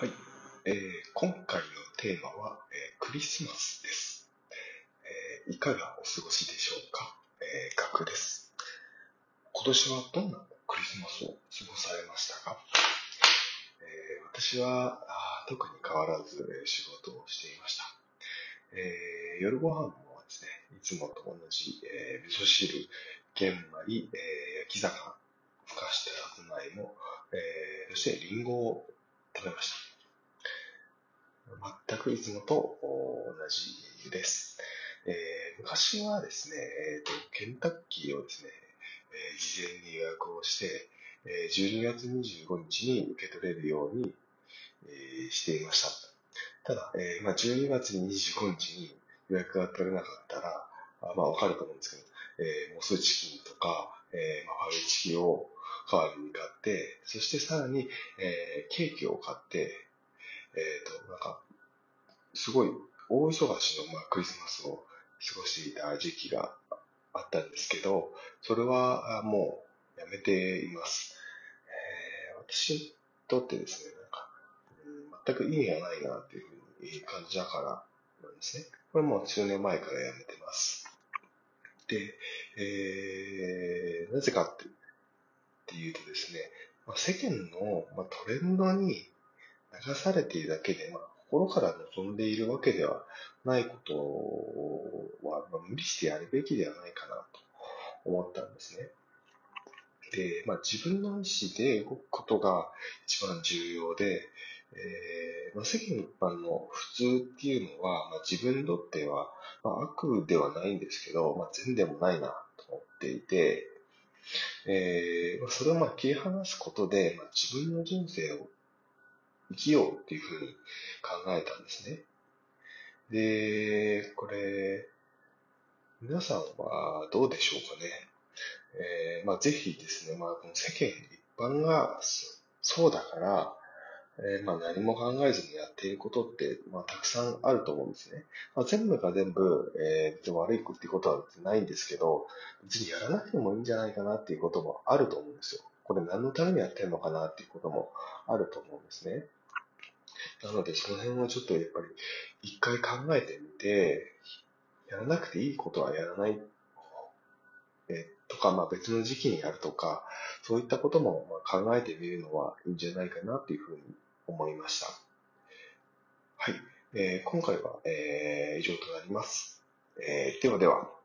はい、えー、今回のテーマは、えー、クリスマスです、えー、いかがお過ごしでしょうか、えー、ガです。今年はどんなクリスマスを過ごされましたか、えー、私はあ特に変わらず、え、仕事をしていました。えー、夜ご飯もですね、いつもと同じ、えー、味噌汁、玄米、えー、焼き魚、ふかしたさつまいも、えー、そしてリンゴを食べました。全くいつもと同じです。えー、昔はですね、えーと、ケンタッキーをですね、えー、事前に予約をして、えー、12月25日に受け取れるように、えー、していました。ただ、えーまあ、12月25日に予約が取れなかったら、あまあ、わかると思うんですけど、えー、モスチキンとか、えーまあ、ファミチキを代わりに買って、そしてさらに、えー、ケーキを買って、えっ、ー、と、なんか、すごい大忙しの、まあ、クリスマスを過ごしていた時期があったんですけど、それはもうやめています。えー、私にとってですね、なんか、全く意味がないなっていうふうに感じだからなんですね。これもう数年前からやめてます。で、えー、なぜかってっていうとですね、まあ、世間の、まあ、トレンドに流されているだけで、まあ、心から望んでいるわけではないことは、ま、無理してやるべきではないかなと思ったんですね。で、まあ、自分の意思で動くことが一番重要で、えーまあ、世間一般の普通っていうのは、まあ、自分にとっては、まあ、悪ではないんですけど、まあ、善でもないなと思っていて、えー、それをまあ切り離すことで、まあ、自分の人生を生きようっていうふうに考えたんですね。で、これ、皆さんはどうでしょうかね。えー、まあ、ぜひですね、まあ、この世間一般がそうだから、えー、まあ、何も考えずにやっていることって、まあ、たくさんあると思うんですね。まあ、全部が全部、えー、別に悪いってことはないんですけど、別にやらなくてもいいんじゃないかなっていうこともあると思うんですよ。これ何のためにやってるのかなっていうこともあると思うんですね。なので、その辺をちょっとやっぱり一回考えてみて、やらなくていいことはやらない、えとか、まあ別の時期にやるとか、そういったことも考えてみるのはいいんじゃないかなっていうふうに思いました。はい。えー、今回は、えー、以上となります。えー、ではでは。